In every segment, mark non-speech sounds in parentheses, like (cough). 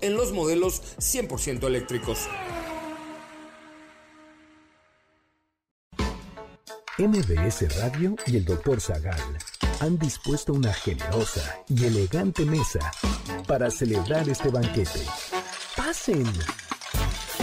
en los modelos 100% eléctricos. MBS Radio y el Dr. Zagal han dispuesto una generosa y elegante mesa para celebrar este banquete. ¡Pasen!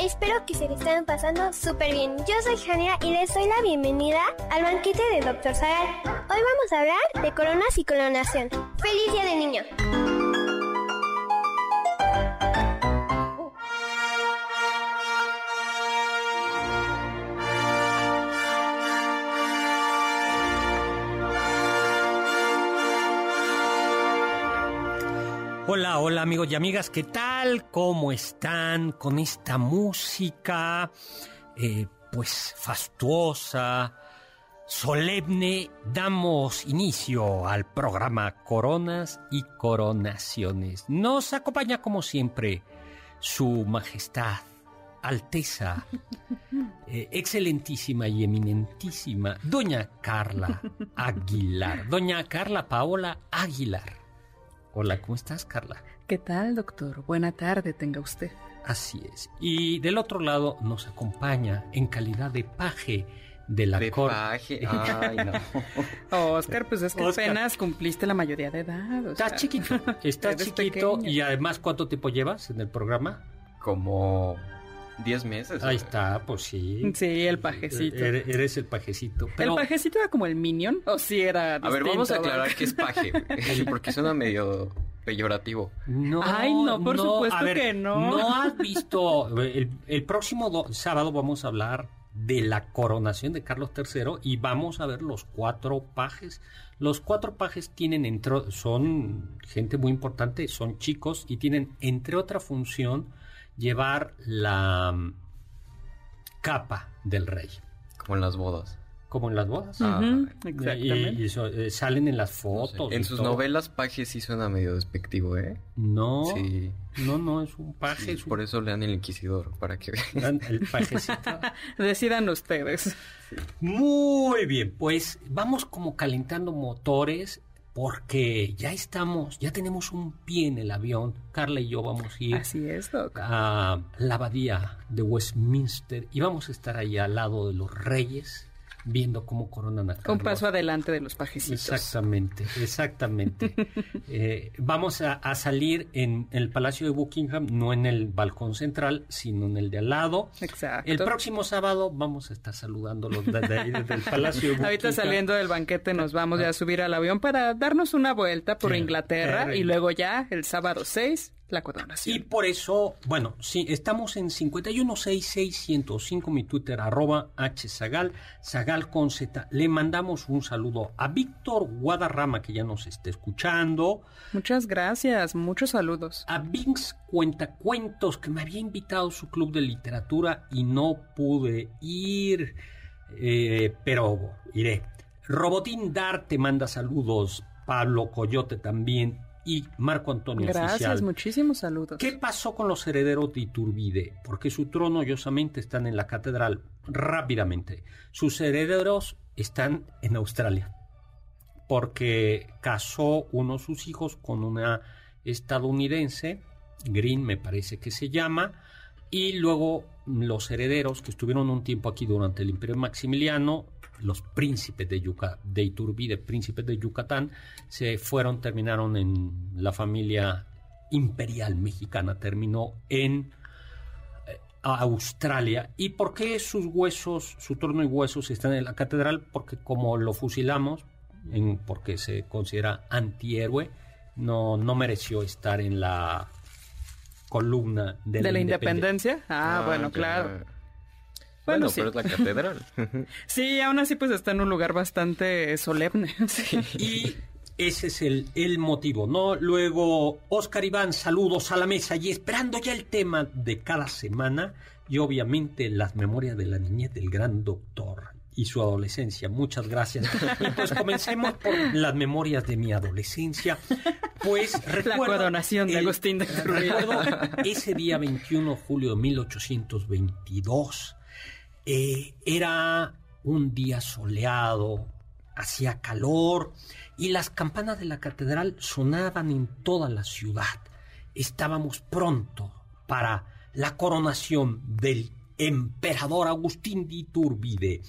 Espero que se le estén pasando súper bien. Yo soy Jania y les doy la bienvenida al banquete de Dr. Zagal. Hoy vamos a hablar de coronas y coronación. ¡Feliz Día de Niño! Hola, hola amigos y amigas, ¿qué tal? ¿Cómo están con esta música? Eh, pues fastuosa, solemne, damos inicio al programa Coronas y Coronaciones. Nos acompaña como siempre su Majestad, Alteza, (laughs) eh, excelentísima y eminentísima, Doña Carla (laughs) Aguilar, Doña Carla Paola Aguilar. Hola, ¿cómo estás, Carla? ¿Qué tal, doctor? Buena tarde tenga usted. Así es. Y del otro lado nos acompaña en calidad de paje de la de paje. (laughs) Ay, no. (laughs) Oscar, pues es que apenas cumpliste la mayoría de edad. Está chiquito. (laughs) Está chiquito. Y además, ¿cuánto tiempo llevas en el programa? Como 10 meses. Ahí está, pues sí. Sí, el pajecito. Eres, el pajecito. ¿El pajecito era como el minion? ¿O sí era A ver, vamos a aclarar qué es paje. porque suena medio peyorativo. No, Ay, no, por supuesto que no. No (laughs) has visto. El, próximo sábado vamos a hablar de la coronación de Carlos III y vamos a ver los cuatro pajes. Los cuatro pajes tienen, entre, son gente muy importante, son chicos y tienen, entre otra función, llevar la mm, capa del rey. Como en las bodas. Como en las bodas. Ah, exactamente. Y, eh, salen en las fotos. En sus novelas, paje sí suena medio despectivo, ¿eh? No. Sí. No, no, es un paje. Por eso lean El Inquisidor, para que vean. El pajecito. (laughs) Decidan ustedes. Muy bien, pues vamos como calentando motores porque ya estamos, ya tenemos un pie en el avión. Carla y yo vamos a ir Así es, a la abadía de Westminster y vamos a estar ahí al lado de los reyes viendo cómo coronan a Carlos. Un paso adelante de los pajecitos. Exactamente, exactamente. (laughs) Eh, vamos a, salir en, el Palacio de Buckingham, no en el balcón central, sino en el de al lado. Exacto. El próximo sábado vamos a estar saludándolos desde ahí, desde el Palacio de (laughs) Buckingham. Ahorita saliendo del banquete nos vamos ya a subir al avión para darnos una vuelta por Inglaterra y luego ya el sábado 6 la. Y por eso, bueno, sí, estamos en 5166105, mi Twitter, arroba hzagal, zagal con z. Le mandamos un saludo a Víctor Guadarrama, que ya nos está escuchando. Muchas gracias, muchos saludos. A Vinx Cuentacuentos, que me había invitado a su club de literatura y no pude ir, eh, pero iré. Robotín Dar te manda saludos, Pablo Coyote también, y Marco Antonio Gracias, muchísimos saludos. ¿Qué pasó con los herederos de Iturbide? Porque su trono orgullosamente están en la catedral. Rápidamente. Sus herederos están en Australia. Porque casó uno de sus hijos con una estadounidense, Green me parece que se llama, y luego los herederos que estuvieron un tiempo aquí durante el Imperio Maximiliano los príncipes de, Yuca, de Iturbide, príncipes de Yucatán, se fueron, terminaron en la familia imperial mexicana, terminó en, a Australia. ¿Y por qué sus huesos, su trono y huesos están en la catedral? Porque como lo fusilamos, en, porque se considera antihéroe, no, no mereció estar en la columna de, la, independencia. Ah, bueno, claro. Bueno, pero es la catedral. (laughs) sí, aún así pues está en un lugar bastante solemne. (laughs) Y ese es el, el motivo, ¿no? Luego, Oscar Iván, saludos a la mesa y esperando ya el tema de cada semana y obviamente las memorias de la niñez del gran doctor y su adolescencia. Muchas gracias. Pues comencemos por las memorias de mi adolescencia. Pues recuerdo... La coronación de Agustín de Recuerdo ese día 21 de julio de 1822. Eh, era un día soleado, hacía calor y las campanas de la catedral sonaban en toda la ciudad. Estábamos pronto para la coronación del emperador Agustín de Iturbide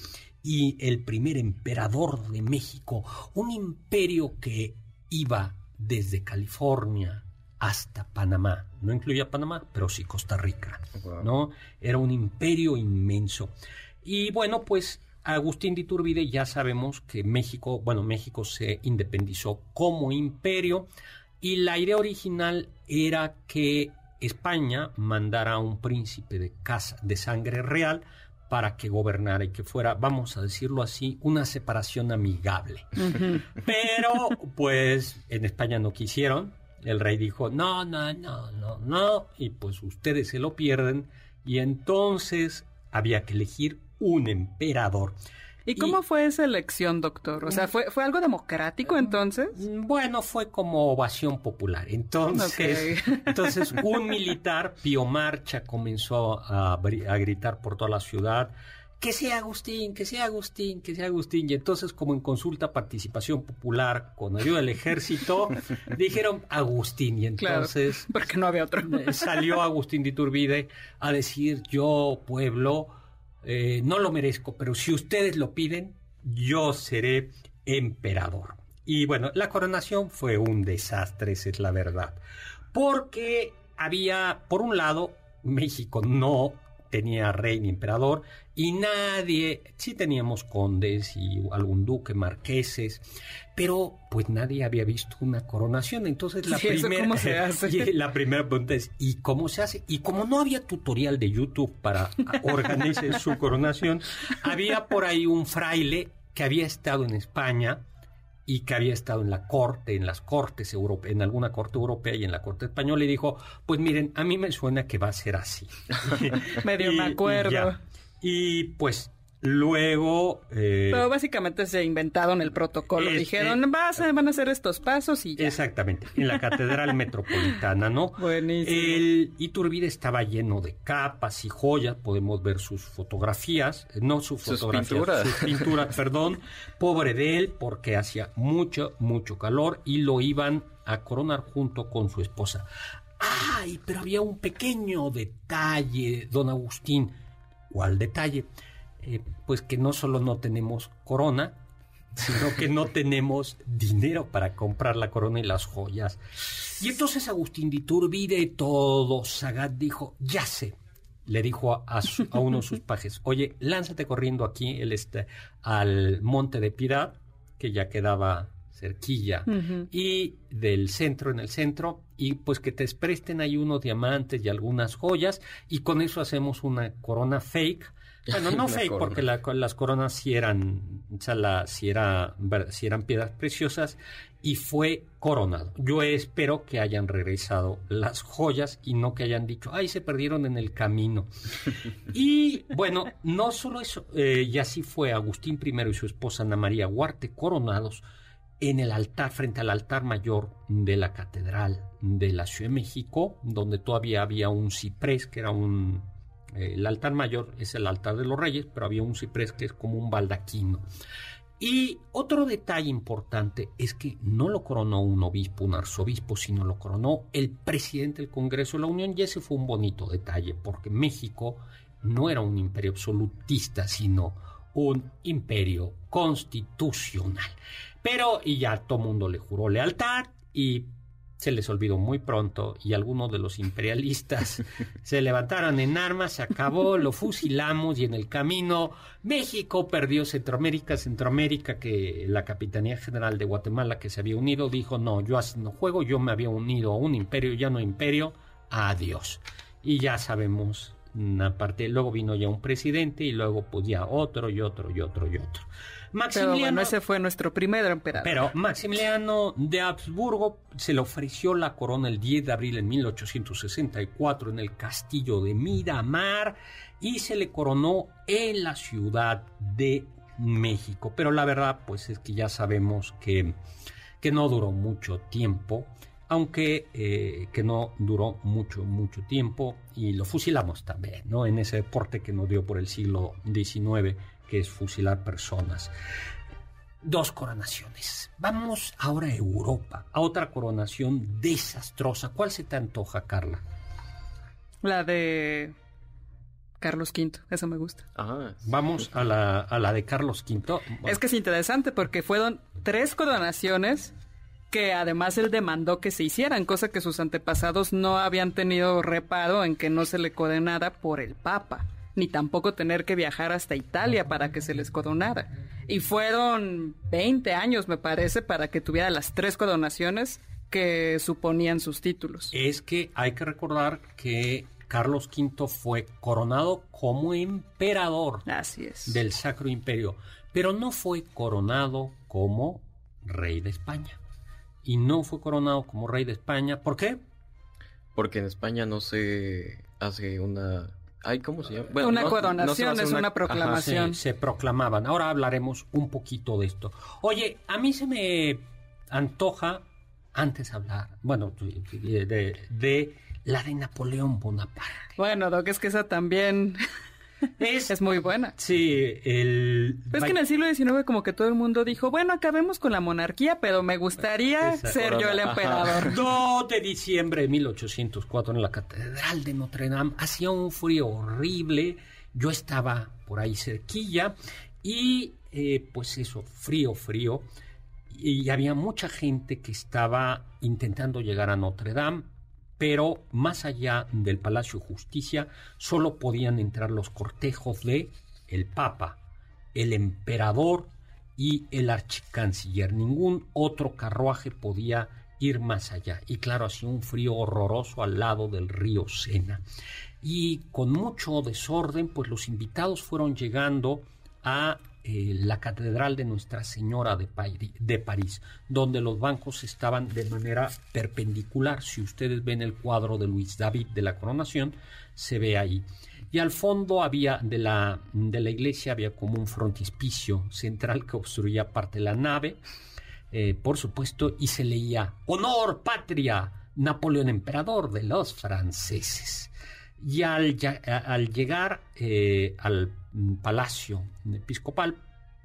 y el primer emperador de México, un imperio que iba desde California hasta Panamá. No incluía Panamá, pero sí Costa Rica. ¿no? Era un imperio inmenso. Y bueno, pues Agustín de Iturbide ya sabemos que México, bueno, México se independizó como imperio y la idea original era que España mandara a un príncipe de casa de sangre real para que gobernara y que fuera, vamos a decirlo así, una separación amigable. Pero pues en España no quisieron. El rey dijo, no, no, no, no, no, y pues ustedes se lo pierden. Y entonces había que elegir un emperador. ¿Y cómo fue esa elección, doctor? O sea, ¿fue, ¿fue algo democrático entonces? Mm, bueno, fue como ovación popular. Entonces, (laughs) entonces un militar, Pío Marcha, comenzó a, a gritar por toda la ciudad que sea Agustín, que sea Agustín, que sea Agustín. Y entonces, como en consulta participación popular con ayuda del ejército, (laughs) dijeron Agustín. Y entonces... (laughs) porque no había otro. (laughs) salió Agustín de Iturbide a decir, yo, pueblo, eh, no lo merezco, pero si ustedes lo piden, yo seré emperador. Y bueno, la coronación fue un desastre, esa es la verdad. Porque había, por un lado, México no tenía rey ni emperador y nadie, sí teníamos condes y algún duque, marqueses, pero pues nadie había visto una coronación. Entonces la (laughs) primera (laughs) la primera pregunta es ¿y cómo se hace? Y como no había tutorial de YouTube para (laughs) organizar su coronación, había por ahí un fraile que había estado en España y que había estado en la corte, en las cortes europeas, en alguna corte europea y en la corte española, y dijo, pues miren, a mí me suena que va a ser así. (laughs) Medio (laughs) me acuerdo. y pues Luego. Eh, Pero básicamente se inventaron el protocolo. Dijeron, vas, van a hacer estos pasos y ya. Exactamente, en la Catedral (laughs) Metropolitana, ¿no? Buenísimo. El Iturbide estaba lleno de capas y joyas. Podemos ver sus fotografías, no sus, fotografías, pinturas. sus pinturas, (laughs) perdón. Pobre de él, porque hacía mucho, mucho calor y lo iban a coronar junto con su esposa. ¡Ay! Pero había un pequeño detalle, don Agustín. ¿Cuál detalle? Eh, pues que no solo no tenemos corona, sino que no (laughs) tenemos dinero para comprar la corona y las joyas. Y entonces Agustín de Iturbide, todo Sagat dijo, ya sé, le dijo a, uno de sus pajes, oye, lánzate corriendo aquí el este, al monte de Piedad, que ya quedaba cerquilla, y del centro en el centro, y pues que te presten ahí unos diamantes y algunas joyas, y con eso hacemos una corona fake bueno, (laughs) no fake, porque las coronas sí eran, o sea, era, eran piedras preciosas y fue coronado. Yo espero que hayan regresado las joyas y no que hayan dicho, ay, se perdieron en el camino. (laughs) y bueno, no solo eso, eh, y así fue Agustín I y su esposa Ana María Huarte coronados en el altar, frente al altar mayor de la Catedral de la Ciudad de México, donde todavía había un ciprés, que era un el altar mayor es el altar de los reyes, pero había un ciprés que es como un baldaquino. Y otro detalle importante es que no lo coronó un obispo, un arzobispo, sino lo coronó el presidente del Congreso de la Unión. Y ese fue un bonito detalle, porque México no era un imperio absolutista, sino un imperio constitucional. Pero, y ya todo mundo le juró lealtad, y se les olvidó muy pronto y algunos de los imperialistas (laughs) se levantaron en armas, se acabó, lo fusilamos y en el camino México perdió Centroamérica, Centroamérica que la Capitanía General de Guatemala que se había unido dijo, no, yo así no juego, yo me había unido a un imperio, ya no imperio, adiós. Y ya sabemos, aparte, luego vino ya un presidente y luego pues ya otro y otro y otro y otro. Maximiliano, pero bueno, ese fue nuestro primer emperador. Pero Maximiliano de Habsburgo se le ofreció la corona el 10 de abril de 1864 en el castillo de Miramar y se le coronó en la ciudad de México. Pero la verdad, pues es que ya sabemos que, que no duró mucho tiempo aunque eh, que no duró mucho, mucho tiempo y lo fusilamos también, ¿no? En ese deporte que nos dio por el siglo XIX que es fusilar personas. Dos coronaciones. Vamos ahora a Europa, a otra coronación desastrosa. ¿Cuál se te antoja, Carla? La de Carlos V, eso me gusta. Vamos a la, a la de Carlos V. Es que es interesante porque fueron tres coronaciones que además él demandó que se hicieran, cosa que sus antepasados no habían tenido reparo en que no se le coronara por el Papa ni tampoco tener que viajar hasta Italia para que se les coronara. Y fueron 20 años, me parece, para que tuviera las tres coronaciones que suponían sus títulos. Es que hay que recordar que Carlos V fue coronado como emperador Así es. del Sacro Imperio, pero no fue coronado como rey de España. Y no fue coronado como rey de España. ¿Por qué? Porque en España no se hace una ¿cómo se llama? una coronación es una, proclamación. se, proclamaban. Ahora hablaremos un poquito de esto. Oye, a mí se me antoja antes hablar, bueno, de, de la de Napoleón Bonaparte. Bueno, Doc, es que esa también es, muy buena. Sí, el... es que en el siglo XIX como que todo el mundo dijo, bueno, acabemos con la monarquía, pero me gustaría ser yo el emperador. (laughs) 2 de diciembre de 1804 en la Catedral de Notre Dame. Hacía un frío horrible. Yo estaba por ahí cerquilla y eh, pues eso, frío, frío. Y había mucha gente que estaba intentando llegar a Notre Dame pero más allá del Palacio Justicia solo podían entrar los cortejos de el Papa, el emperador y el archicanciller. Ningún otro carruaje podía ir más allá. Y claro, hacía un frío horroroso al lado del río Sena. Y con mucho desorden, pues los invitados fueron llegando a eh, la Catedral de Nuestra Señora de, París, donde los bancos estaban de manera perpendicular. Si ustedes ven el cuadro de Luis David de la coronación, se ve ahí. Y al fondo había de la, de la iglesia había como un frontispicio central que obstruía parte de la nave, eh, por supuesto, y se leía Honor, patria, Napoleón emperador de los franceses. Y al, al llegar eh, al Mm, palacio episcopal,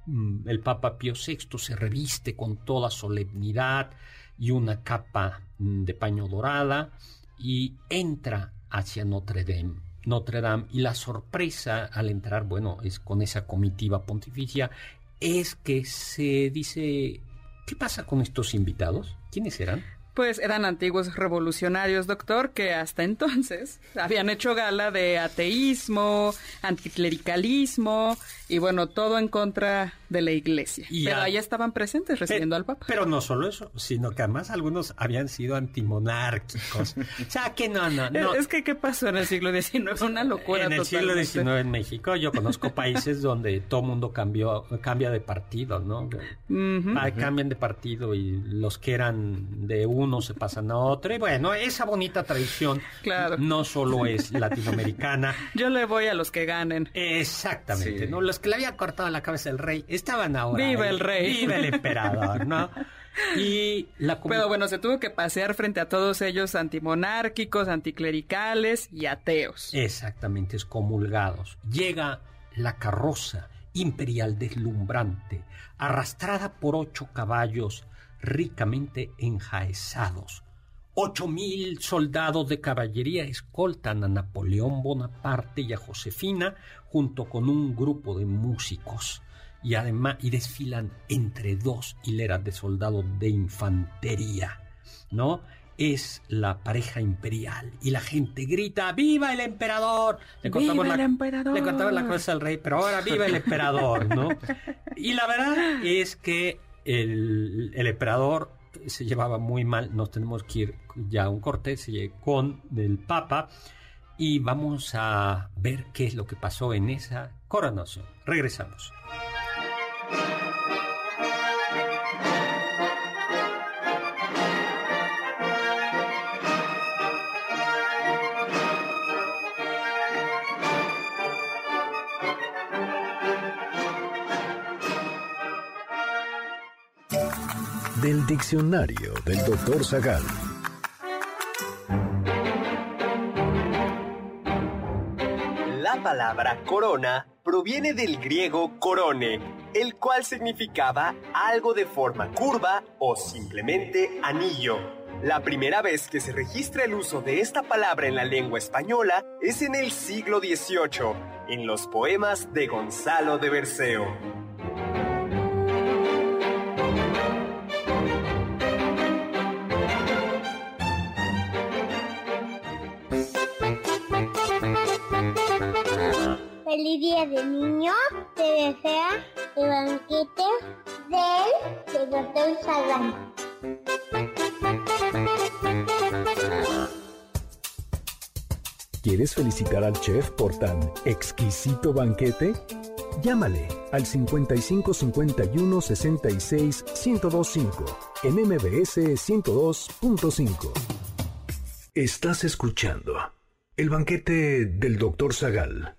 mm, el Papa Pío VI se reviste con toda solemnidad y una capa mm, de paño dorada y entra hacia Notre Dame. Notre Dame y la sorpresa al entrar, bueno, es con esa comitiva pontificia, es que se dice, ¿qué pasa con estos invitados? ¿Quiénes eran? Pues eran antiguos revolucionarios, doctor, que hasta entonces (laughs) habían hecho gala de ateísmo, anticlericalismo y bueno, todo en contra de la iglesia. pero ahí estaban presentes recibiendo al Papa. Pero no solo eso, sino que además algunos habían sido antimonárquicos. o sea, que no, no, no. Es que, ¿qué pasó en el siglo XIX? (laughs) Una locura En el siglo XIX en México, yo conozco países donde todo mundo cambió, cambia de partido, ¿no? Cambian de partido y los que eran de uno se pasan a otro. Y bueno, esa bonita tradición claro. no solo es latinoamericana. (laughs) Yo le voy a los que ganen. Exactamente, ¿no? Los que le había cortado la cabeza al rey estaban ahora. Viva el rey. Viva el emperador, ¿no? (laughs) Y la Pero bueno, se tuvo que pasear frente a todos ellos antimonárquicos, anticlericales y ateos. Exactamente, excomulgados. Llega la carroza imperial deslumbrante, arrastrada por ocho caballos ricamente enjaezados. Ocho mil soldados de caballería escoltan a Napoleón Bonaparte y a Josefina junto con un grupo de músicos y además y desfilan entre dos hileras de soldados de infantería, ¿no? es la pareja imperial y la gente grita ¡Viva el emperador! Le ¡Viva el emperador! Le cortaban la cabeza al rey, pero ahora ¡Viva el emperador! ¿no? Y la verdad es que el, emperador se llevaba muy mal, nos tenemos que ir ya a un corte con el Papa y vamos a ver qué es lo que pasó en esa coronación. Regresamos. Del diccionario del doctor Zagal. La palabra corona proviene del griego corone, el cual significaba algo de forma curva o simplemente anillo. La primera vez que se registra el uso de esta palabra en la lengua española es en el siglo XVIII, en los poemas de Gonzalo de Berceo. Día de niño, te desea el banquete del doctor Sagan. ¿Quieres felicitar al chef por tan exquisito banquete? Llámale al 55 51 66 1025 en MBS 102.5. Estás escuchando el banquete del Dr. Zagal.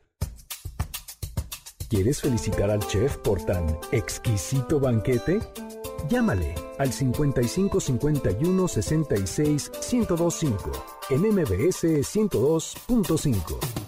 ¿Quieres felicitar al chef por tan exquisito banquete? Llámale al 55 51 66 1025 en MBS 102.5.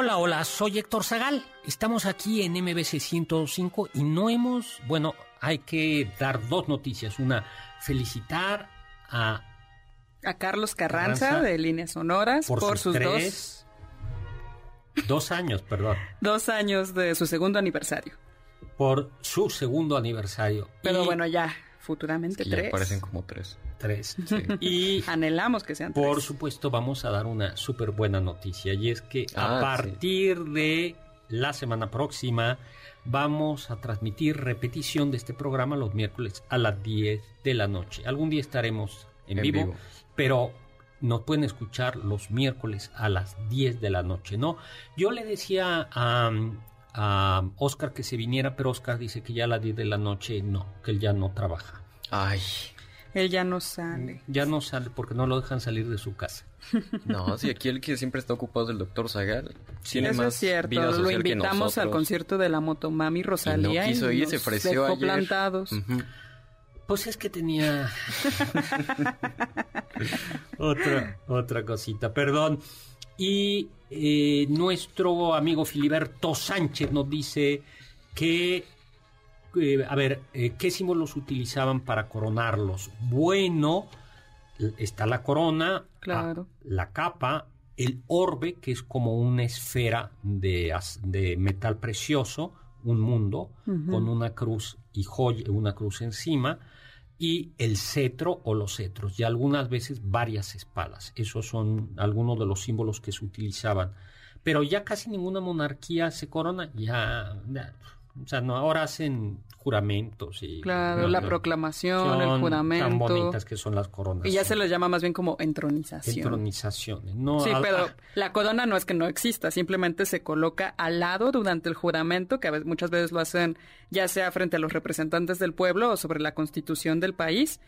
Hola, hola, soy Héctor Zagal. Estamos aquí en MBC 105 y no hemos, bueno, hay que dar dos noticias. Una, felicitar a... A Carlos Carranza, de Líneas Sonoras por, sus, dos... Dos años, perdón. dos años de su segundo aniversario. Por su segundo aniversario. Pero bueno, ya, futuramente tres. Ya parecen como tres tres. (laughs) Y anhelamos que sean tres. Por supuesto, vamos a dar una súper buena noticia y es que a ah, partir de la semana próxima vamos a transmitir repetición de este programa los miércoles a las 10 de la noche. Algún día estaremos en, vivo, pero nos pueden escuchar los miércoles a las 10 de la noche, ¿no? Yo le decía a, a Oscar que se viniera, pero Oscar dice que ya a las 10 de la noche no, que él ya no trabaja. Ay. Él ya no sale. Ya no sale porque no lo dejan salir de su casa. (laughs) No, si aquí el que siempre está ocupado es el doctor Zagal. Tiene Eso es cierto. lo invitamos al concierto de la motomami Rosalía. Y, no quiso y, se ofreció ayer. plantados. Pues es que tenía (laughs) (laughs) otra, otra cosita, perdón. Y eh, nuestro amigo Filiberto Sánchez nos dice que eh, a ver, eh, ¿qué símbolos utilizaban para coronarlos? Bueno, está la corona, claro. la capa, el orbe, que es como una esfera de, de metal precioso, un mundo, con una cruz y joya, una cruz encima, y el cetro o los cetros, y algunas veces varias espadas. Esos son algunos de los símbolos que se utilizaban. Pero ya casi ninguna monarquía se corona, ya o sea, no, ahora hacen juramentos y... Claro, la proclamación, el juramento. Tan bonitas que son las coronas. Y ya se les llama más bien como entronización. Entronizaciones. No, sí, pero la corona no es que no exista, simplemente se coloca al lado durante el juramento, que a veces, muchas veces lo hacen ya sea frente a los representantes del pueblo o sobre la constitución del país,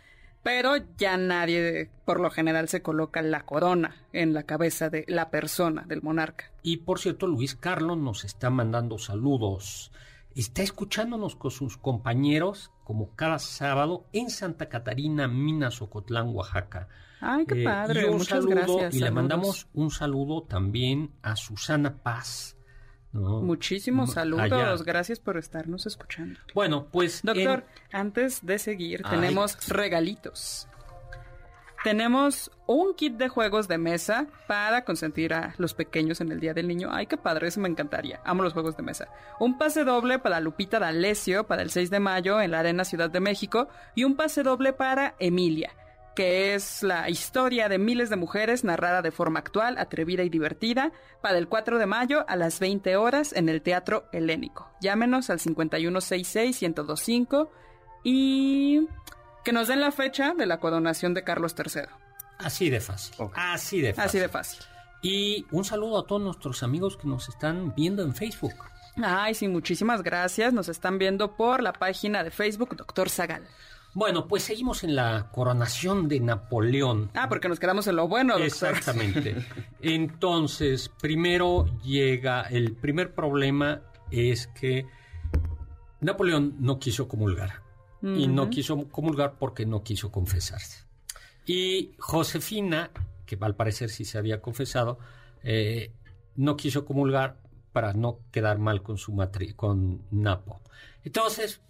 pero ya nadie, por lo general, se coloca la corona en la cabeza de la persona, del monarca. Y por cierto, Luis Carlos nos está mandando saludos está escuchándonos con sus compañeros como cada sábado en Santa Catarina, Minas, Ocotlán, Oaxaca. Ay, qué eh, padre. y Muchas gracias. Y le mandamos un saludo también a Susana Paz. Muchísimos saludos, gracias por estarnos escuchando. Bueno, pues... Doctor, antes de seguir, tenemos regalitos. Tenemos un kit de juegos de mesa para consentir a los pequeños en el Día del Niño. Ay, qué padre, eso me encantaría. Amo los juegos de mesa. Un pase doble para Lupita D'Alessio para el 6 de mayo en la Arena Ciudad de México y un pase doble para Emilia que es la historia de miles de mujeres narrada de forma actual, atrevida y divertida, para el 4 de mayo a las 20 horas en el Teatro Helénico. Llámenos al 5166-1025 y que nos den la fecha de la coronación de Carlos III. Así de fácil. Así de fácil. Así de fácil. Y un saludo a todos nuestros amigos que nos están viendo en Facebook. Ay, sí, muchísimas gracias. Nos están viendo por la página de Facebook Doctor Zagal. Bueno, pues seguimos en la coronación de Napoleón. Ah, porque nos quedamos en lo bueno, doctor. Exactamente. (laughs) Entonces, primero llega, el primer problema es que Napoleón no quiso comulgar. Y no quiso comulgar porque no quiso confesarse. Y Josefina, que al parecer sí se había confesado, eh, no quiso comulgar para no quedar mal con su matri con Napo. Entonces,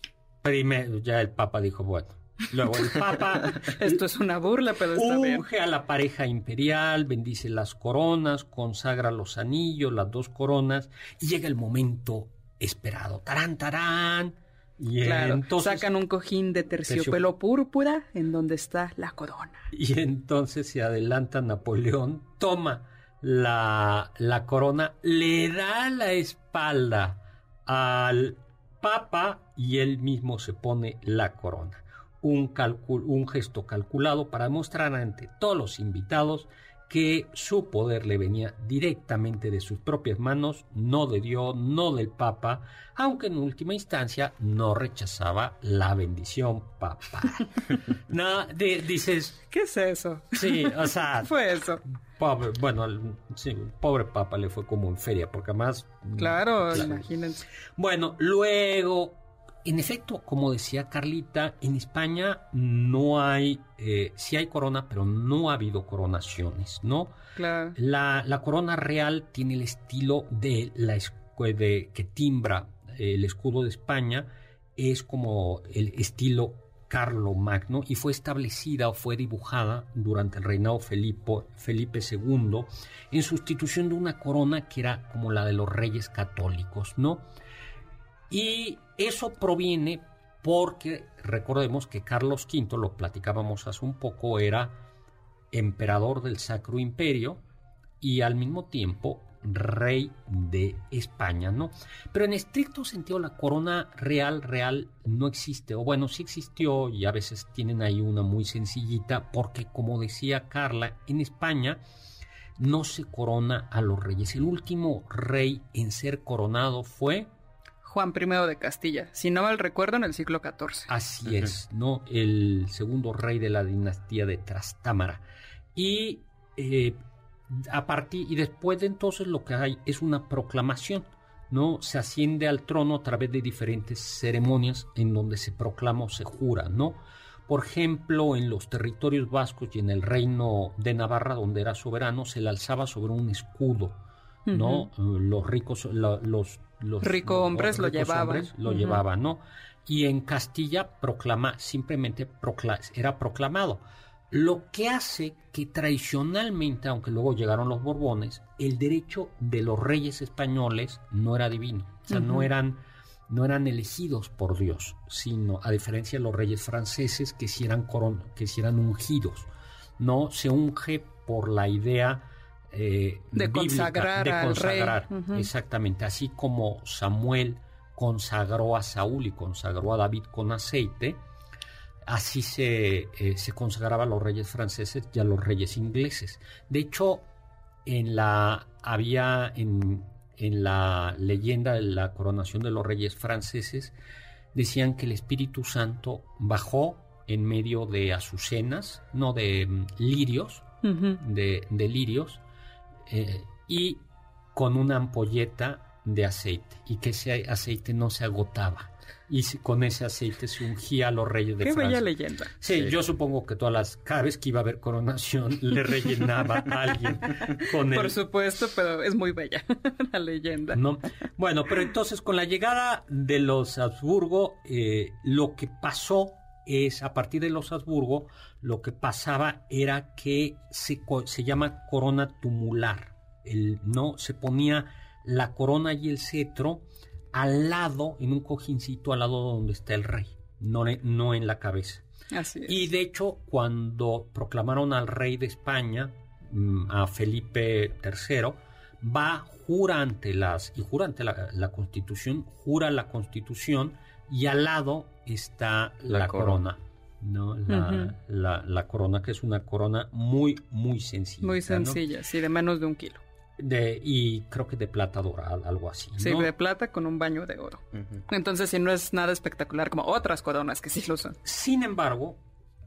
primero ya el Papa dijo, bueno, luego el Papa... (laughs) Esto es una burla, pero está bien. Unge a la pareja imperial, bendice las coronas, consagra los anillos, las dos coronas, y llega el momento esperado. Tarán, tarán. Y Claro, entonces, sacan un cojín de terciopelo púrpura en donde está la corona. Y entonces se adelanta Napoleón, toma la, la corona, le da la espalda al Papa y él mismo se pone la corona. Un, un gesto calculado para mostrar ante todos los invitados que su poder le venía directamente de sus propias manos, no de Dios, no del Papa, aunque en última instancia no rechazaba la bendición papal. (laughs) no, de- dices, ¿Qué es eso? sí, o sea, ¿Qué (laughs) fue eso? Pobre, bueno, sí, pobre papa le fue como en feria, porque además... Claro, Claro. imagínense. Bueno, luego, en efecto, como decía Carlita, en España no hay, eh, sí hay corona, pero no ha habido coronaciones, ¿no? Claro. La, la corona real tiene el estilo de la de, que timbra eh, el escudo de España, es como el estilo Carlo Magno y fue establecida o fue dibujada durante el reinado Felipe, Felipe II en sustitución de una corona que era como la de los reyes católicos, ¿no? Y eso proviene porque recordemos que Carlos V, lo platicábamos hace un poco, era emperador del Sacro Imperio y al mismo tiempo rey de España, ¿no? Pero en estricto sentido la corona real, real no existe, o bueno, sí existió y a veces tienen ahí una muy sencillita, porque como decía Carla, en España no se corona a los reyes. El último rey en ser coronado fue Juan I de Castilla. Si no mal recuerdo, en el siglo XIV. Así es, ¿no? El segundo rey de la dinastía de Trastámara. Y eh, a partir, y después de entonces lo que hay es una proclamación, ¿no? Se asciende al trono a través de diferentes ceremonias en donde se proclama o se jura, ¿no? Por ejemplo, en los territorios vascos y en el reino de Navarra, donde era soberano, se le alzaba sobre un escudo, ¿no? Eh, Los ricos, la- los, los Rico hombres lo ricos llevaban. hombres lo llevaban, ¿no? Y en Castilla proclama, simplemente procla- era proclamado. Lo que hace que tradicionalmente, aunque luego llegaron los Borbones, el derecho de los reyes españoles no era divino. O sea, no eran no eran elegidos por Dios, sino a diferencia de los reyes franceses que sí eran, coron- que sí eran ungidos. No se unge por la idea eh, De bíblica consagrar de al consagrar. Exactamente, así como Samuel consagró a Saúl y consagró a David con aceite, así se, eh, se consagraba a los reyes franceses y a los reyes ingleses. De hecho, en la había en, en la leyenda de la coronación de los reyes franceses decían que el Espíritu Santo bajó en medio de azucenas, no de mm, lirios, de, de lirios eh, y con una ampolleta de aceite y que ese aceite no se agotaba y con ese aceite se ungía a los reyes de Qué Francia. bella leyenda. Sí, yo supongo que todas las cada vez que iba a haber coronación (laughs) le rellenaba a alguien con Por el supuesto, pero es muy bella (laughs) la leyenda. ¿no? Bueno, pero entonces con la llegada de los Habsburgo, eh, lo que pasó es a partir de los Habsburgo, lo que pasaba era que se, se llama corona tumular. El, no se ponía la corona y el cetro al lado, en un cojincito al lado donde está el rey, no, no en la cabeza. Así es. Y de hecho, cuando proclamaron al rey de España, mm, a Felipe III, va, jura ante las, y jura ante la, constitución, jura la constitución, y al lado está la, corona. ¿no? La, la, corona, que es una corona muy, muy sencilla. Muy sencilla, sí, de menos de un kilo. De, y creo que de plata dorada, algo así. Sí, de plata con un baño de oro. Entonces, si no es nada espectacular como otras coronas que sí lo son. Sin embargo,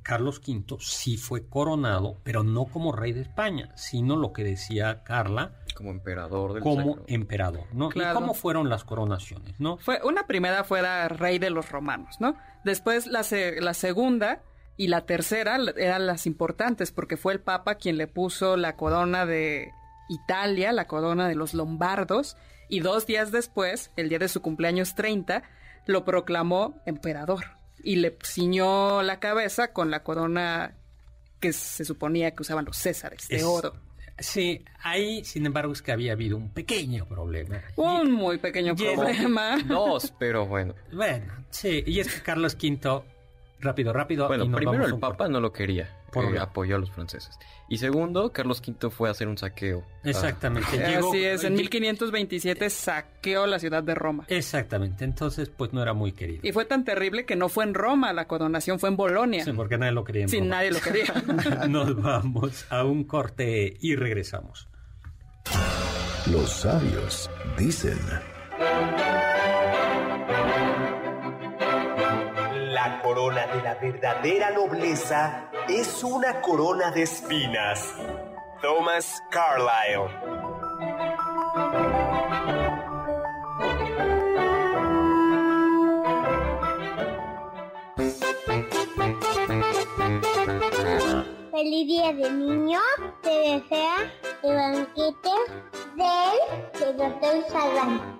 Carlos V sí fue coronado, pero no como rey de España, sino lo que decía Carla. Como emperador del Como emperador, ¿no? ¿Y cómo fueron las coronaciones, no? Fue, una primera fuera rey de los romanos, ¿no? Después la, la segunda y la tercera eran las importantes porque fue el Papa quien le puso la corona de Italia, la corona de los lombardos, y dos días después, el día de su cumpleaños 30, lo proclamó emperador y le ciñó la cabeza con la corona que se suponía que usaban los césares de oro. Sí, ahí, sin embargo, es que había habido un pequeño problema. Un muy pequeño problema. Dos, pero bueno. Bueno, sí, y es que Carlos V, rápido, rápido. Bueno, primero el Papa no lo quería porque apoyó a los franceses. Y segundo, Carlos V fue a hacer un saqueo. Exactamente. Así es, en 1527 saqueó la ciudad de Roma. Exactamente, entonces pues no era muy querido. Y fue tan terrible que no fue en Roma, la coronación fue en Bolonia. Sí, porque nadie lo quería en Sí, nadie lo quería. (laughs) Nos vamos a un corte y regresamos. Los sabios dicen... La corona de la verdadera nobleza es una corona de espinas. Thomas Carlyle. Feliz día de niño, te desea el banquete del doctor Salván.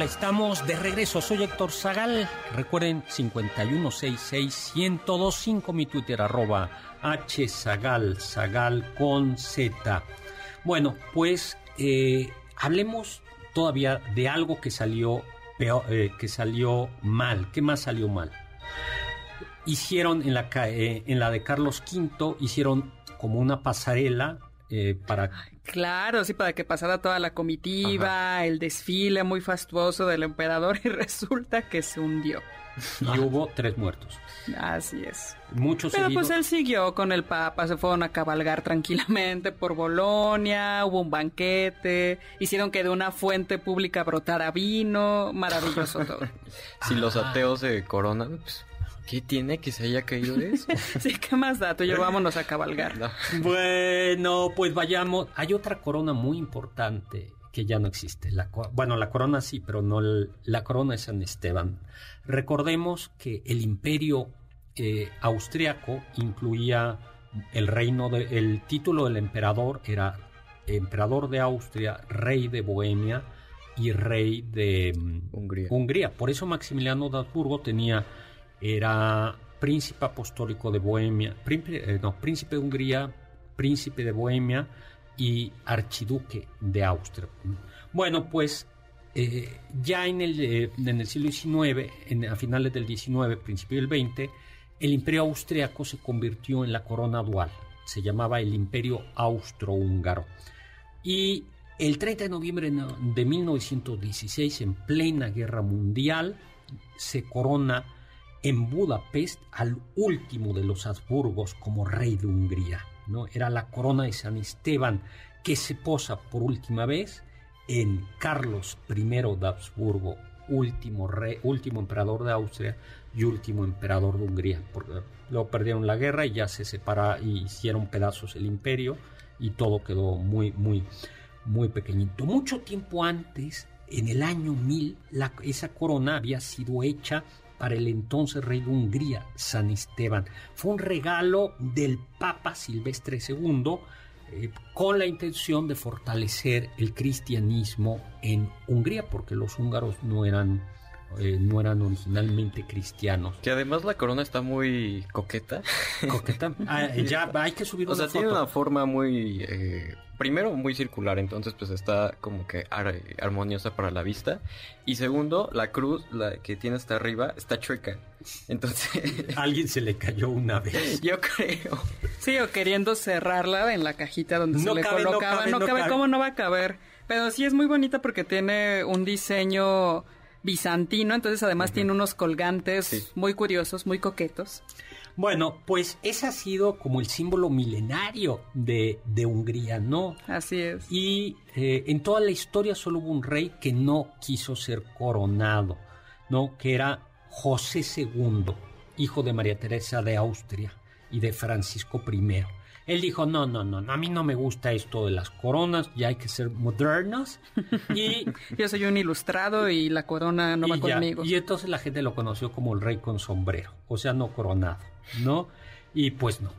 Hola, estamos de regreso. Soy Héctor Zagal. Recuerden 5166-1025, mi Twitter, arroba H Zagal, Zagal con Z. Bueno, pues eh, hablemos todavía de algo que salió peor, eh, que salió mal. ¿Qué más salió mal? Hicieron en la, eh, en la de Carlos V, hicieron como una pasarela para... Claro, sí, para que pasara toda la comitiva, el desfile muy fastuoso del emperador y (laughs) resulta que se hundió. Y hubo tres muertos. Así es. Muchos Pero pues él siguió con el Papa, se fueron a cabalgar tranquilamente por Bolonia, hubo un banquete, hicieron que de una fuente pública brotara vino, maravilloso (laughs) todo. si los ateos se coronan, pues, ¿qué tiene que se haya caído de eso? (laughs) sí, ¿qué más da? Tú (laughs) vámonos a cabalgar. Bueno, pues vayamos. Hay otra corona muy importante que ya no existe. La, bueno, la corona sí, pero no la corona de San Esteban. Recordemos que el imperio eh, austriaco incluía el reino de, el título del emperador era emperador de Austria, rey de Bohemia y rey de mm, Hungría. Hungría. Por eso Maximiliano de Habsburgo tenía era príncipe apostólico de Bohemia, príncipe, eh, no, príncipe de Hungría, príncipe de Bohemia y archiduque de Austria. Bueno, pues eh, ya en el, eh, en el siglo XIX, en, a finales del XIX, principio del XX, el imperio austriaco se convirtió en la corona dual. se llamaba el Imperio Austrohúngaro. Y el 30 de noviembre de 1916, en plena guerra mundial, se corona en Budapest al último de los Habsburgos como rey de Hungría. ¿no? Era la corona de San Esteban que se posa por última vez en Carlos I de Habsburgo, último, rey, último emperador de Austria y último emperador de Hungría. Porque luego perdieron la guerra y ya se separa y hicieron pedazos el imperio y todo quedó muy, muy, muy pequeñito. Mucho tiempo antes, en el año 1000, esa corona había sido hecha para el entonces rey de Hungría, San Esteban. Fue un regalo del Papa Silvestre II eh, con la intención de fortalecer el cristianismo en Hungría, porque los húngaros no eran eh, no eran originalmente cristianos. Que además la corona está muy coqueta. (laughs) Coqueta. Ah, ya hay que subir o sea, tiene una forma muy eh, primero muy circular, entonces pues está como que armoniosa para la vista. Y segundo, la cruz, la que tiene hasta arriba, está chueca. Entonces... (laughs) Alguien se le cayó una vez. Yo creo. Sí, o queriendo cerrarla en la cajita donde se le colocaba. No cabe, ¿cómo no va a caber? Pero sí es muy bonita porque tiene un diseño bizantino, entonces además tiene unos colgantes muy curiosos, muy coquetos. Bueno, pues ese ha sido como el símbolo milenario de, Hungría, ¿no? Así es. Y eh, en toda la historia solo hubo un rey que no quiso ser coronado, ¿no? Que era José II, hijo de María Teresa de Austria y de Francisco I. Él dijo, no, no, no, a mí no me gusta esto de las coronas, ya hay que ser modernos. (laughs) Y yo soy un ilustrado y la corona no va conmigo. Y entonces la gente lo conoció como el rey con sombrero, o sea, no coronado, ¿no? Y pues no.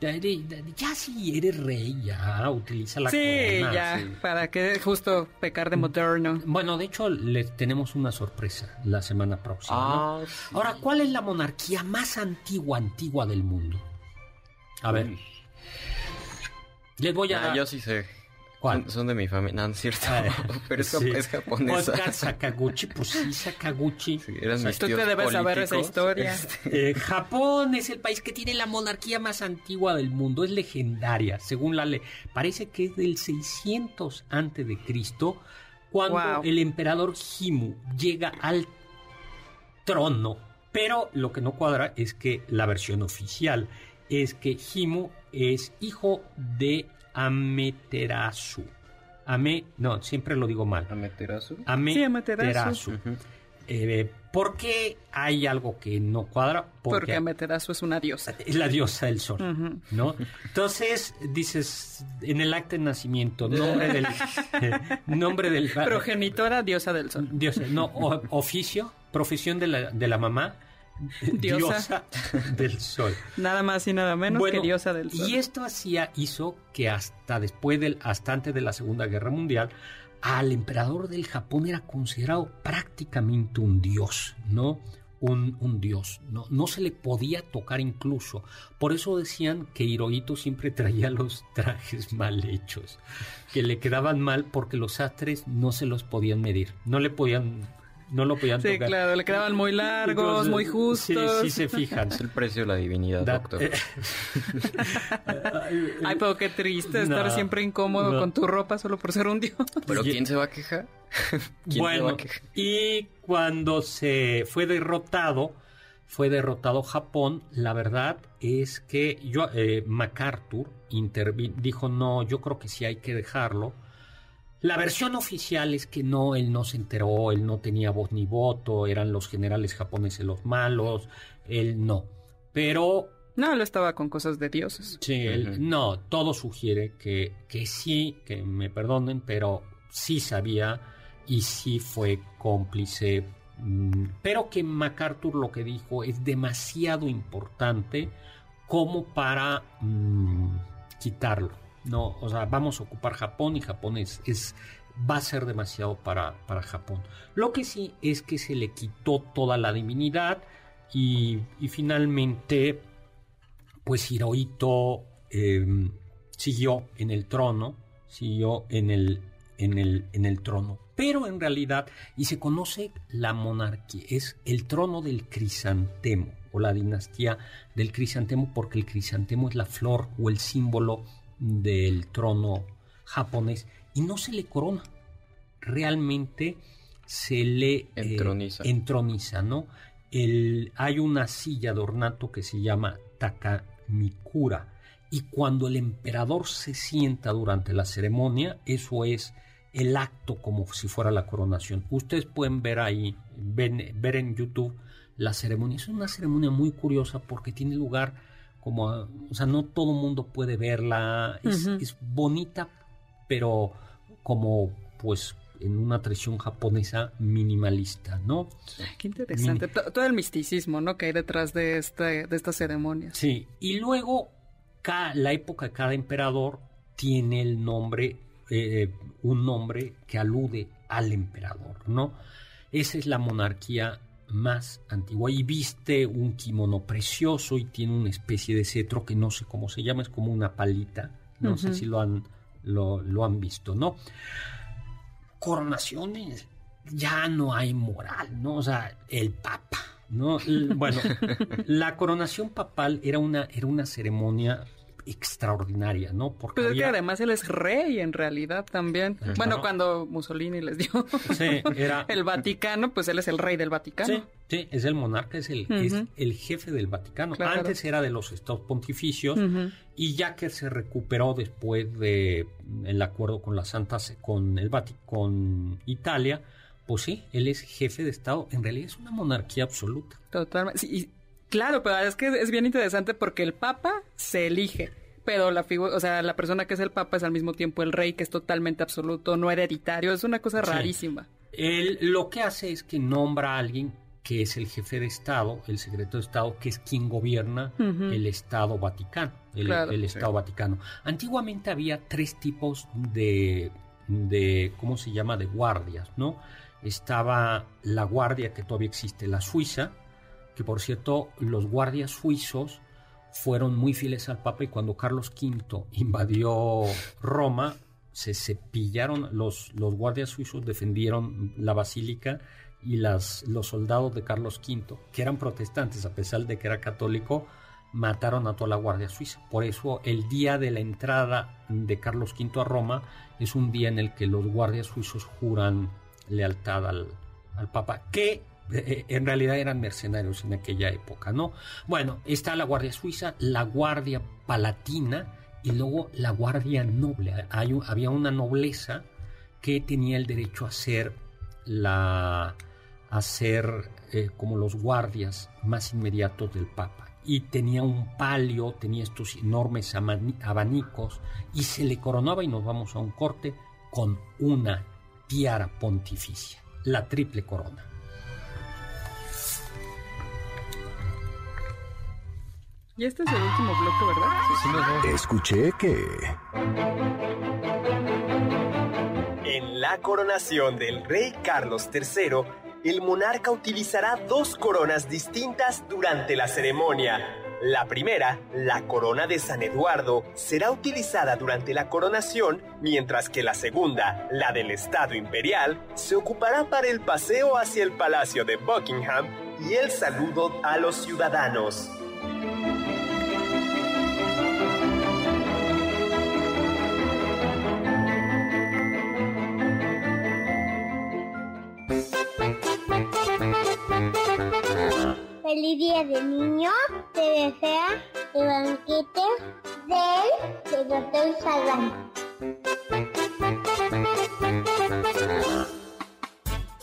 Ya, si eres rey, ya utiliza la corona. sí, ya, para que justo pecar de moderno. Bueno, de hecho, les tenemos una sorpresa la semana próxima. Ah, Ahora, ¿cuál es la monarquía más antigua, antigua del mundo? A ver. Les voy a. Ah, yo sí sé. ¿Cuál? Son, de mi familia. No, es cierto. Ah, (laughs) Pero es, es japonesa. Oscar Sakaguchi, pues sí, Sakaguchi. Sí, eran mis Tú te debes saber esa historia. Este, eh, Japón es el país que tiene la monarquía más antigua del mundo. Es legendaria, según la ley. Parece que es del 600 antes de Cristo, cuando el emperador Himu llega al trono. Pero lo que no cuadra es que la versión oficial es que Himu es hijo de Ameterasu. Ame, no, siempre lo digo mal. ¿Ameterasu? Ameterasu. Eh, ¿Por qué hay algo que no cuadra? Porque, Ameterasu es una diosa. Es la diosa del sol, ¿no? Entonces, dices, en el acta de nacimiento, nombre del... (laughs) nombre del Progenitora, diosa del sol. Diosa, no, oficio, profesión de la, de la mamá, (laughs) diosa, del sol. Nada más y nada menos que diosa del sol. Y esto hacía, hizo que hasta después del, hasta antes de la Segunda Guerra Mundial, al emperador del Japón era considerado prácticamente un dios, ¿no? Un, un, dios, ¿no? no se le podía tocar incluso. Por eso decían que Hirohito siempre traía los trajes mal hechos, que le quedaban mal porque los astres no se los podían medir, no le podían no lo podían sí, claro, le quedaban muy largos, muy justos. Sí, sí se fijan. Es el precio de la divinidad, doctor. Eh, (laughs) Ay, pero qué triste estar siempre incómodo con tu ropa solo por ser un dios. ¿Pero quién se va a quejar? (laughs) bueno, y cuando se fue derrotado, fue derrotado Japón, la verdad es que yo, eh, MacArthur dijo, no, yo creo que sí hay que dejarlo la versión oficial es que no, él no se enteró, él no tenía voz ni voto, eran los generales japoneses los malos, él no. Pero... No, él estaba con cosas de dioses. Sí, él, no, todo sugiere que, que sí, que me perdonen, pero sí sabía y sí fue cómplice. Mm, pero que MacArthur lo que dijo es demasiado importante como para mm, quitarlo. No, o sea, vamos a ocupar Japón y Japón es, va a ser demasiado para, para, Japón. Lo que sí es que se le quitó toda la divinidad y, finalmente, pues Hirohito em, siguió en el trono, siguió en el, en, el, en el trono. Pero en realidad, y se conoce la monarquía, es el trono del crisantemo. o la dinastía del crisantemo porque el crisantemo es la flor o el símbolo del trono japonés y no se le corona. Realmente se le eh, entroniza. ¿no? El, hay una silla de ornato que se llama Takamikura y cuando el emperador se sienta durante la ceremonia, eso es el acto como si fuera la coronación. Ustedes pueden ver ahí, ver en YouTube la ceremonia. Es una ceremonia muy curiosa porque tiene lugar como, o sea, no todo mundo puede verla. Es, es bonita, pero como pues en una tradición japonesa minimalista, ¿no? Qué interesante. Todo el misticismo, ¿no? Que hay detrás de, este, de esta ceremonia. Sí, y luego la época de cada emperador tiene el nombre, eh, un nombre que alude al emperador, ¿no? Esa es la monarquía más antigua y viste un kimono precioso y tiene una especie de cetro que no sé cómo se llama, es como una palita, no sé si lo han, lo, lo han visto, ¿no? Coronaciones, ya no hay moral, ¿no? O sea, el papa, ¿no? Bueno, (laughs) la coronación papal era una, era una ceremonia extraordinaria, ¿no? Porque Pero que además él es rey en realidad también. Bueno, cuando Mussolini les dio era... (laughs) el Vaticano, pues él es el rey del Vaticano. Sí, es el monarca, es el, el jefe del Vaticano. Antes era de los estados pontificios y ya que se recuperó después de el acuerdo con la Santa con el con Italia, pues sí, él es jefe de estado. En realidad es una monarquía absoluta. Totalmente. Sí, Claro, pero es que es bien interesante porque el Papa se elige, pero la figura, o sea, la persona que es el Papa es al mismo tiempo el rey, que es totalmente absoluto, no hereditario, es una cosa rarísima. Él lo que hace es que nombra a alguien que es el jefe de Estado, el secreto de Estado, que es quien gobierna el Estado Vaticano, el, Estado Vaticano. Antiguamente había tres tipos de, de, ¿cómo se llama?, de guardias, ¿no? Estaba la guardia que todavía existe, la suiza, que por cierto los guardias suizos fueron muy fieles al Papa y cuando Carlos V invadió Roma, se cepillaron, los, los guardias suizos defendieron la basílica y las, los soldados de Carlos V, que eran protestantes a pesar de que era católico, mataron a toda la guardia suiza. Por eso el día de la entrada de Carlos V a Roma es un día en el que los guardias suizos juran lealtad al, al Papa, que en realidad eran mercenarios en aquella época, ¿no? Bueno, está la Guardia Suiza, la Guardia Palatina y luego la Guardia Noble. había una nobleza que tenía el derecho a ser la a ser eh, como los guardias más inmediatos del Papa. Y tenía un palio, tenía estos enormes abanicos y se le coronaba, y nos vamos a un corte, con una tiara pontificia, la triple corona. Y este es el último bloque, ¿verdad? Escuché que... En la coronación del rey Carlos III, el monarca utilizará dos coronas distintas durante la ceremonia. La primera, la corona de San Eduardo, será utilizada durante la coronación, mientras que la segunda, la del Estado Imperial, se ocupará para el paseo hacia el Palacio de Buckingham y el saludo a los ciudadanos. Feliz día de niño, te desea el banquete del doctor Salván.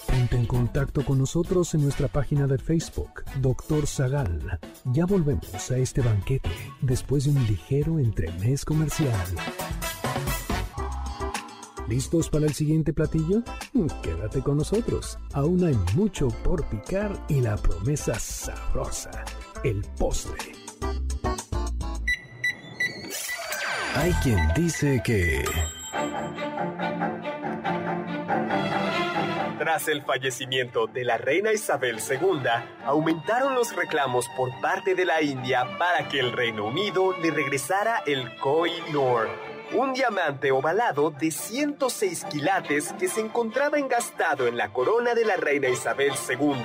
Ponte en contacto con nosotros en nuestra página de Facebook, Doctor Zagal. Ya volvemos a este banquete después de un ligero entremés comercial. ¿Listos para el siguiente platillo? Quédate con nosotros. Aún hay mucho por picar y la promesa sabrosa, el postre. Hay quien dice que... Tras el fallecimiento de la reina Isabel II, aumentaron los reclamos por parte de la India para que el Reino Unido le regresara el Koh-i-Noor un diamante ovalado de 106 quilates que se encontraba engastado en la corona de la reina Isabel II,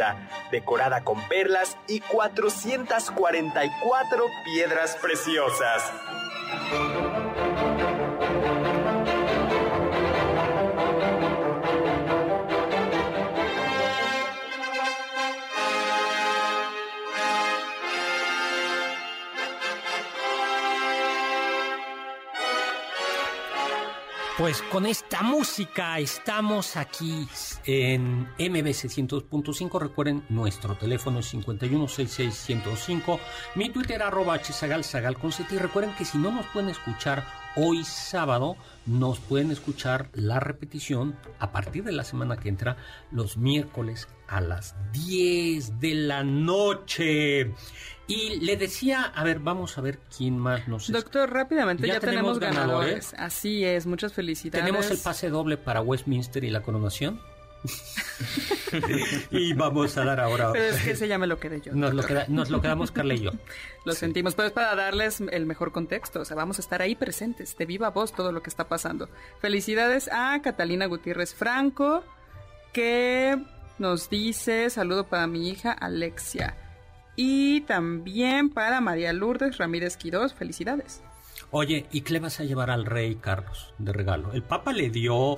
decorada con perlas y 444 piedras preciosas. Pues con esta música estamos aquí en MBC 100.5. Recuerden, nuestro teléfono es 5166105105. Mi Twitter arroba hsagal, sagal con Y recuerden que si no nos pueden escuchar hoy sábado, nos pueden escuchar la repetición a partir de la semana que entra, los miércoles a las 10 de la noche. Y le decía, a ver, vamos a ver quién más nos... Doctor, rápidamente, ya, ¿Ya tenemos, tenemos ganadores. ganadores? Así es, muchas felicidades. Tenemos el pase doble para Westminster y la coronación. Y vamos a dar ahora... Pero es que ese ya me lo quedé yo. Nos lo, queda- nos lo quedamos Carla y yo. Lo sentimos, pero es para darles el mejor contexto. O sea, vamos a estar ahí presentes, de viva voz, todo lo que está pasando. Felicidades a Catalina Gutiérrez Franco, que nos dice: saludo para mi hija Alexia. Y también para María Lourdes Ramírez Quirós, felicidades. Oye, ¿y qué le vas a llevar al rey Carlos de regalo? El Papa le dio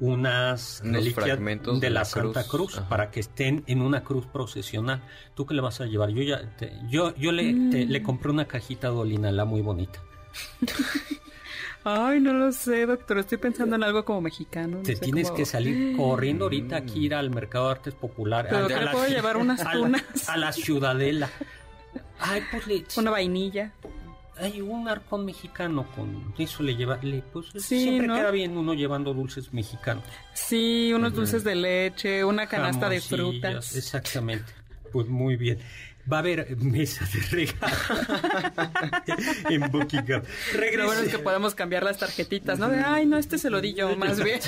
unas Unos reliquias fragmentos de de la, la Santa cruz, para que estén en una cruz procesional. ¿Tú qué le vas a llevar? Yo ya te- yo yo le, te- le compré una cajita de olinala muy bonita. (laughs) Ay, no lo sé, doctor. Estoy pensando en algo como mexicano. no Te tienes cómo- que salir (gasps) corriendo ahorita aquí ir al Mercado de Artes Popular. Pero a- ¿qué a le la puedo llevar? Unas a la- tunas. A la ciudadela. Ay, pues le, Una vainilla. Hay un arcón mexicano con eso le lleva, le, pues Sí, siempre ¿no? queda bien uno llevando dulces mexicanos. Sí, unos dulces de leche, una canasta de frutas. Exactamente. Pues muy bien. Va a haber mesa de regalo (laughs) en Buckingham. Lo bueno es que podemos cambiar las tarjetitas, ¿no? De, ay, no, este se lo di yo, más bien.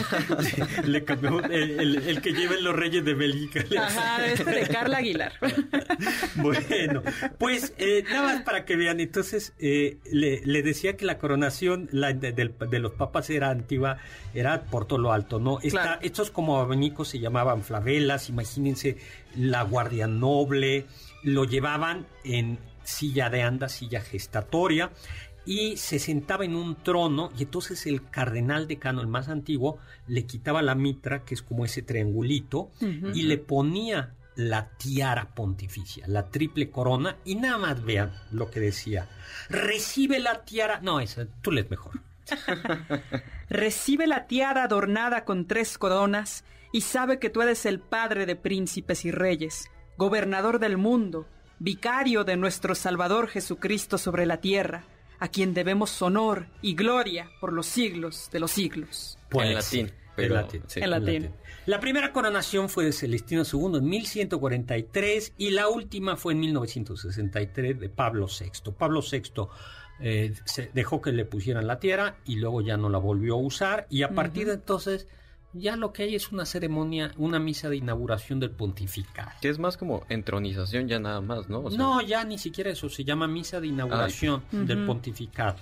Le cambiamos el, el- el que lleven los reyes de Bélgica. Ajá, este de Carla Aguilar. (laughs) Bueno, pues eh, nada más para que vean, entonces eh, le, le decía que la coronación la de, los papas era antigua, era por todo lo alto, ¿no? Esta- Claro. Estos como abanicos se llamaban flavelas, imagínense la guardia noble, lo llevaban en silla de anda, silla gestatoria, y se sentaba en un trono, y entonces el cardenal decano, el más antiguo, le quitaba la mitra, que es como ese triangulito, y le ponía la tiara pontificia, la triple corona, y nada más vean lo que decía. Recibe la tiara. No, esa, tú lees mejor. (laughs) Recibe la tiara adornada con tres coronas y sabe que tú eres el padre de príncipes y reyes, gobernador del mundo, vicario de nuestro Salvador Jesucristo sobre la tierra, a quien debemos honor y gloria por los siglos de los siglos. En latín, pero- en latín, sí. En latín. La primera coronación fue de Celestino II en 1143 y la última fue en 1963 de Pablo VI. Pablo VI eh, se dejó que le pusieran la tierra y luego ya no la volvió a usar y a partir de entonces ya lo que hay es una ceremonia, una misa de inauguración del pontificado. Que es más como entronización ya nada más, ¿no? O sea, no, ya ni siquiera eso, se llama misa de inauguración del pontificado.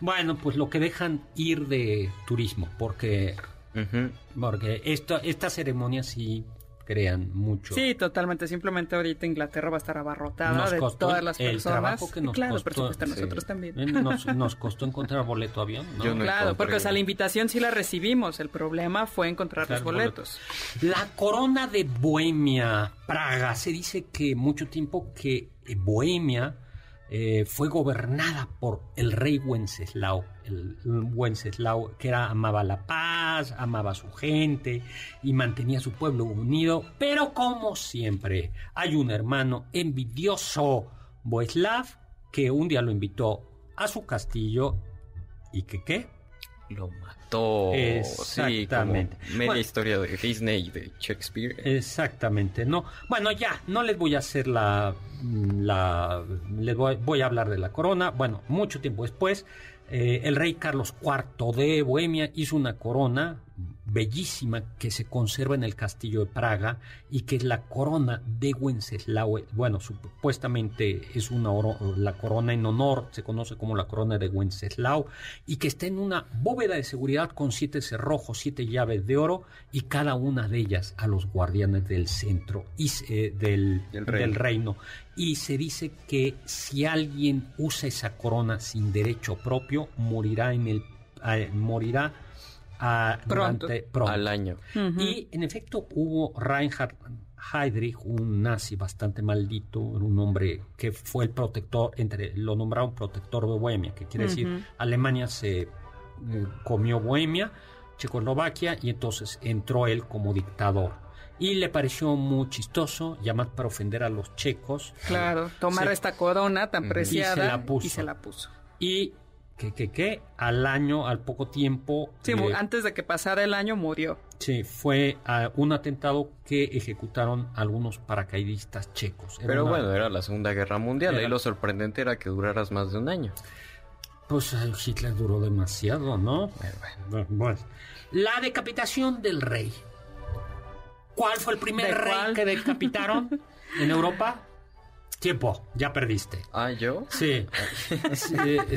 Bueno, pues lo que dejan ir de turismo, porque, porque esto, esta ceremonia sí crean mucho. Sí, totalmente. Simplemente ahorita Inglaterra va a estar abarrotada Nos de costó todas las el personas. trabajo que nos claro, costó. por supuesto, a Sí. nosotros también. Eh, Nos, nos costó encontrar boleto avión, ¿no? Yo no Claro, porque o sea, la invitación sí la recibimos. El problema fue encontrar Claro, los boletos. La corona de Bohemia, Praga, se dice que mucho tiempo que Bohemia eh, fue gobernada por el rey Wenceslao, el Wenceslao que era, amaba la paz, amaba a su gente y mantenía a su pueblo unido, pero como siempre hay un hermano envidioso, Boeslav, que un día lo invitó a su castillo y que qué, Lo mató. Exactamente. Sí, como media Bueno. historia de Disney y de Shakespeare. Exactamente, no. Bueno, ya, no les voy a hacer la. la les voy, voy a hablar de la corona. Bueno, mucho tiempo después, eh, el rey Carlos IV de Bohemia hizo una corona bellísima que se conserva en el castillo de Praga y que es la corona de Wenceslao. Bueno, supuestamente es una la corona en honor, se conoce como la corona de Wenceslao, y que está en una bóveda de seguridad con siete cerrojos, siete llaves de oro y cada una de ellas a los guardianes del centro y eh, del, del reino. Y se dice que si alguien usa esa corona sin derecho propio, morirá en el eh, morirá a, pronto. al año. Y en efecto hubo Reinhard Heydrich, un nazi bastante maldito, un hombre que fue el protector, entre lo nombraron protector de Bohemia, que quiere decir Alemania se eh, comió Bohemia, Checoslovaquia, y entonces entró él como dictador. Y le pareció muy chistoso llamar para ofender a los checos. Claro, tomar esta corona tan preciada y se la puso. Y, se la puso. y que, que, que al año, al poco tiempo... Sí, eh, antes de que pasara el año murió. Sí, fue uh, un atentado que ejecutaron algunos paracaidistas checos. Pero bueno, era la Segunda Guerra Mundial y lo sorprendente era que duraras más de un año. Pues Hitler duró demasiado, ¿no? Bueno, bueno. La decapitación del rey. ¿Cuál fue el primer rey que decapitaron en Europa? (laughs) Tiempo, ya perdiste. Ah, ¿yo? (laughs) Sí.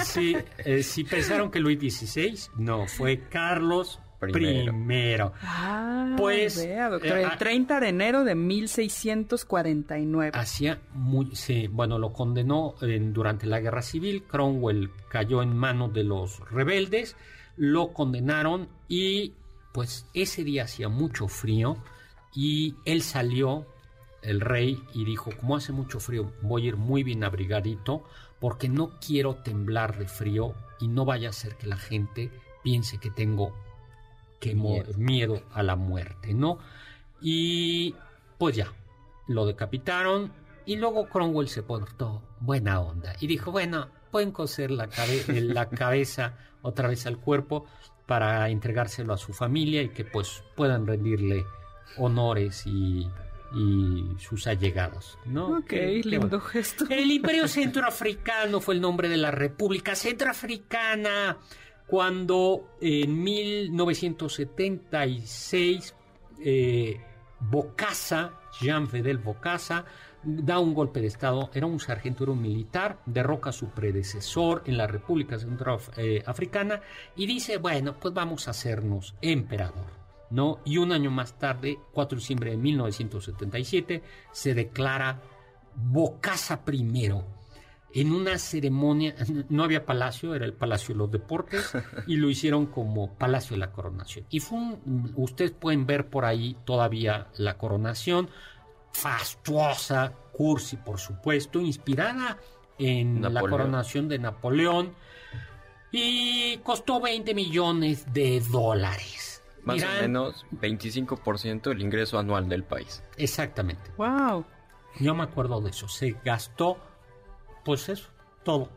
sí, eh, si pensaron que Luis XVI, no, fue Carlos Primero. Ah, pues, doctor, el 30 eh, de enero de 1649. Hacía muy, sí, bueno, lo condenó durante la guerra civil. Cromwell cayó en manos de los rebeldes, lo condenaron y pues ese día hacía mucho frío y él salió el rey y dijo, como hace mucho frío, voy a ir muy bien abrigadito porque no quiero temblar de frío y no vaya a ser que la gente piense que tengo que miedo. a la muerte, ¿no? Y pues ya, lo decapitaron y luego Cromwell se portó buena onda y dijo, bueno, pueden coser la, la cabeza otra vez al cuerpo para entregárselo a su familia y que pues puedan rendirle honores y y sus allegados, ¿no? Ok, lindo gesto. El Imperio (laughs) Centroafricano fue el nombre de la República Centroafricana cuando en 1976 eh, Bokassa, Jean Fidel Bokassa, da un golpe de Estado, era un sargento, era un militar, derroca a su predecesor en la República Centroafricana y dice, bueno, pues vamos a hacernos emperador. ¿No? Y un año más tarde, 4 de diciembre de 1977, se declara Bocasa I en una ceremonia, (laughs) no había palacio, era el Palacio de los Deportes, y lo hicieron como Palacio de la Coronación. Y fue un, ustedes pueden ver por ahí todavía la coronación, fastuosa, cursi por supuesto, inspirada en la coronación de Napoleón, y costó 20 millones de dólares. Más o menos 25% del ingreso anual del país. Exactamente. Wow. Yo me acuerdo de eso. Se gastó, pues eso, todo.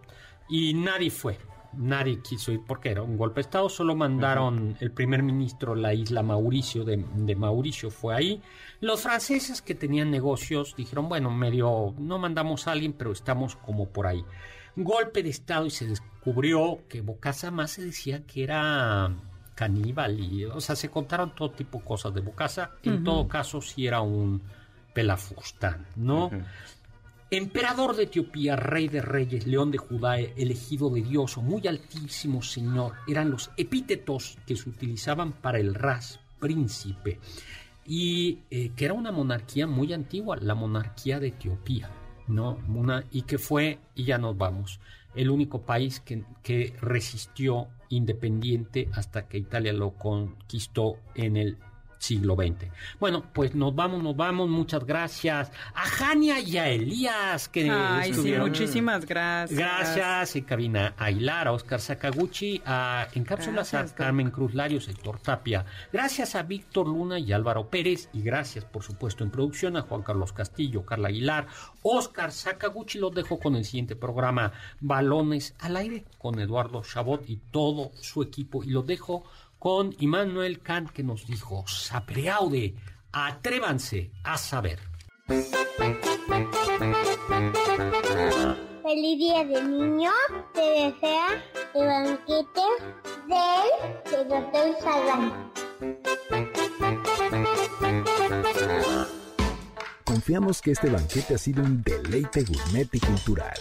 Y nadie fue. Nadie quiso ir porque era un golpe de Estado. Solo mandaron el primer ministro, la isla Mauricio, de, de, Mauricio fue ahí. Los franceses que tenían negocios dijeron, bueno, medio, no mandamos a alguien, pero estamos como por ahí. Golpe de Estado y se descubrió que Bocasa más se decía que era caníbal y, o sea, se contaron todo tipo de cosas de Bocasa. En todo caso, si era un pelafustán, ¿no? Emperador de Etiopía, rey de reyes, león de Judá, elegido de Dios, o muy altísimo señor, eran los epítetos que se utilizaban para el ras, príncipe, y eh, que era una monarquía muy antigua, la monarquía de Etiopía, ¿no? Una, y que fue, y ya nos vamos, el único país que, resistió independiente hasta que Italia lo conquistó en el siglo XX. Bueno, pues nos vamos, nos vamos. Muchas gracias a Jania y a Elías que Ay, sí, muchísimas gracias. Gracias, en cabina a a Oscar Sakaguchi, a, en cápsulas a Carmen Cruz Larios, Héctor Tapia. Gracias a Víctor Luna y Álvaro Pérez. Y gracias, por supuesto, en producción a Juan Carlos Castillo, Carla Aguilar, Oscar Sakaguchi. Los dejo con el siguiente programa, Balones al Aire, con Eduardo Chabot y todo su equipo. Y los dejo con Immanuel Kant que nos dijo, sapreaude, atrévanse a saber. Feliz día de niño, te desea el banquete del Hotel Salán. Confiamos que este banquete ha sido un deleite gourmet y cultural.